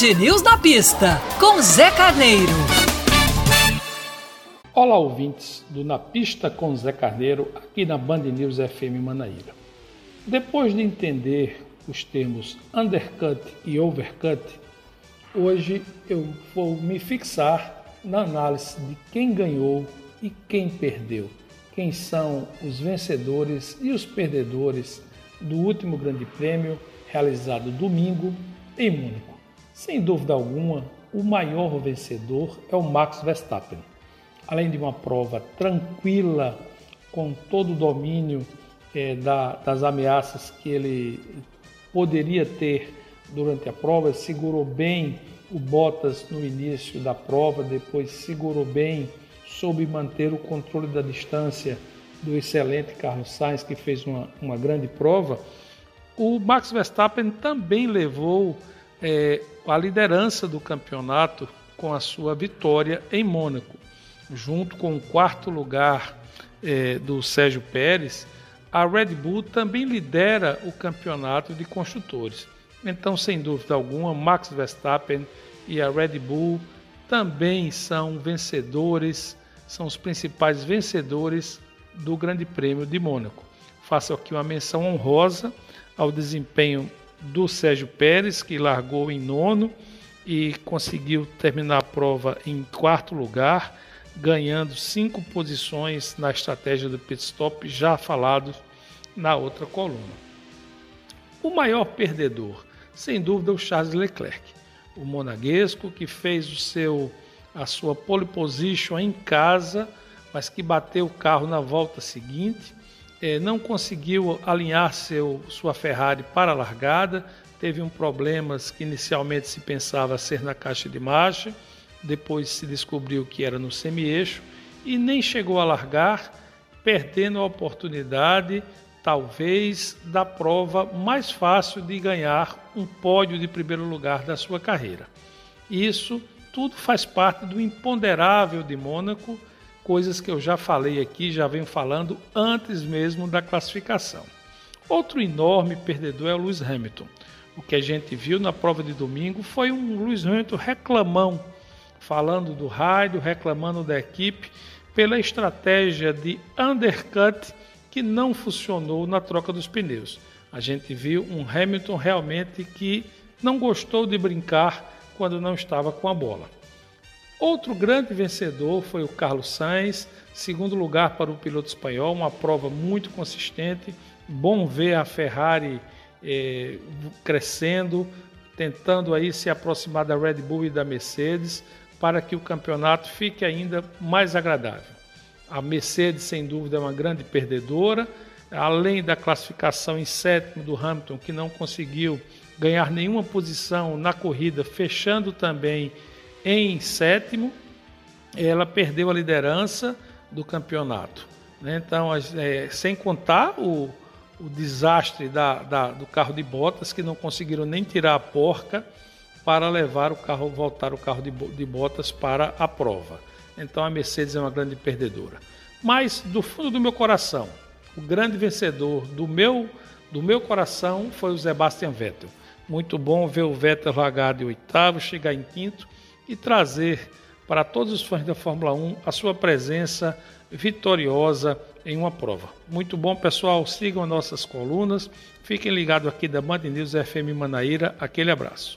News na pista, com Zé Carneiro. Olá, ouvintes do Na Pista com Zé Carneiro, aqui na Band News FM Manaíra. Depois de entender os termos undercut e overcut, hoje eu vou me fixar na análise de quem ganhou e quem perdeu. Quem são os vencedores e os perdedores do último Grande Prêmio realizado domingo em Mônaco. Sem dúvida alguma, o maior vencedor é o Max Verstappen. Além de uma prova tranquila, com todo o domínio é, da, das ameaças que ele poderia ter durante a prova, segurou bem o Bottas no início da prova, depois segurou bem, soube manter o controle da distância do excelente Carlos Sainz, que fez uma, uma grande prova. O Max Verstappen também levou é, a liderança do campeonato com a sua vitória em Mônaco, junto com o quarto lugar é, do Sérgio Pérez. A Red Bull também lidera o campeonato de construtores. Então, sem dúvida alguma, Max Verstappen e a Red Bull também são vencedores, são os principais vencedores do Grande Prêmio de Mônaco. Faço aqui uma menção honrosa ao desempenho do Sérgio Pérez, que largou em nono e conseguiu terminar a prova em quarto lugar, ganhando cinco posições na estratégia do pit stop, já falado na outra coluna. O maior perdedor, sem dúvida, é o Charles Leclerc, o monaguesco que fez o seu a sua pole position em casa, mas que bateu o carro na volta seguinte é, não conseguiu alinhar seu, sua Ferrari para a largada, teve um problemas que inicialmente se pensava ser na caixa de marcha, depois se descobriu que era no semi-eixo e nem chegou a largar, perdendo a oportunidade, talvez, da prova mais fácil de ganhar um pódio de primeiro lugar da sua carreira. Isso tudo faz parte do imponderável de Mônaco coisas que eu já falei aqui, já venho falando antes mesmo da classificação. Outro enorme perdedor é o Lewis Hamilton. O que a gente viu na prova de domingo foi um Lewis Hamilton reclamão, falando do rádio, reclamando da equipe pela estratégia de undercut que não funcionou na troca dos pneus. A gente viu um Hamilton realmente que não gostou de brincar quando não estava com a bola. Outro grande vencedor foi o Carlos Sainz, segundo lugar para o piloto espanhol, uma prova muito consistente. Bom ver a Ferrari eh, crescendo, tentando aí se aproximar da Red Bull e da Mercedes para que o campeonato fique ainda mais agradável. A Mercedes, sem dúvida, é uma grande perdedora, além da classificação em sétimo do Hamilton, que não conseguiu ganhar nenhuma posição na corrida, fechando também em sétimo, ela perdeu a liderança do campeonato. Né? Então, é, sem contar o, o desastre da, da, do carro de botas, que não conseguiram nem tirar a porca para levar o carro, voltar o carro de, de botas para a prova. Então a Mercedes é uma grande perdedora. Mas do fundo do meu coração, o grande vencedor do meu do meu coração foi o Sebastian Vettel. Muito bom ver o Vettel largar de oitavo, chegar em quinto e trazer para todos os fãs da Fórmula 1 a sua presença vitoriosa em uma prova. Muito bom, pessoal. Sigam nossas colunas. Fiquem ligados aqui da Band News FM Manaíra. Aquele abraço.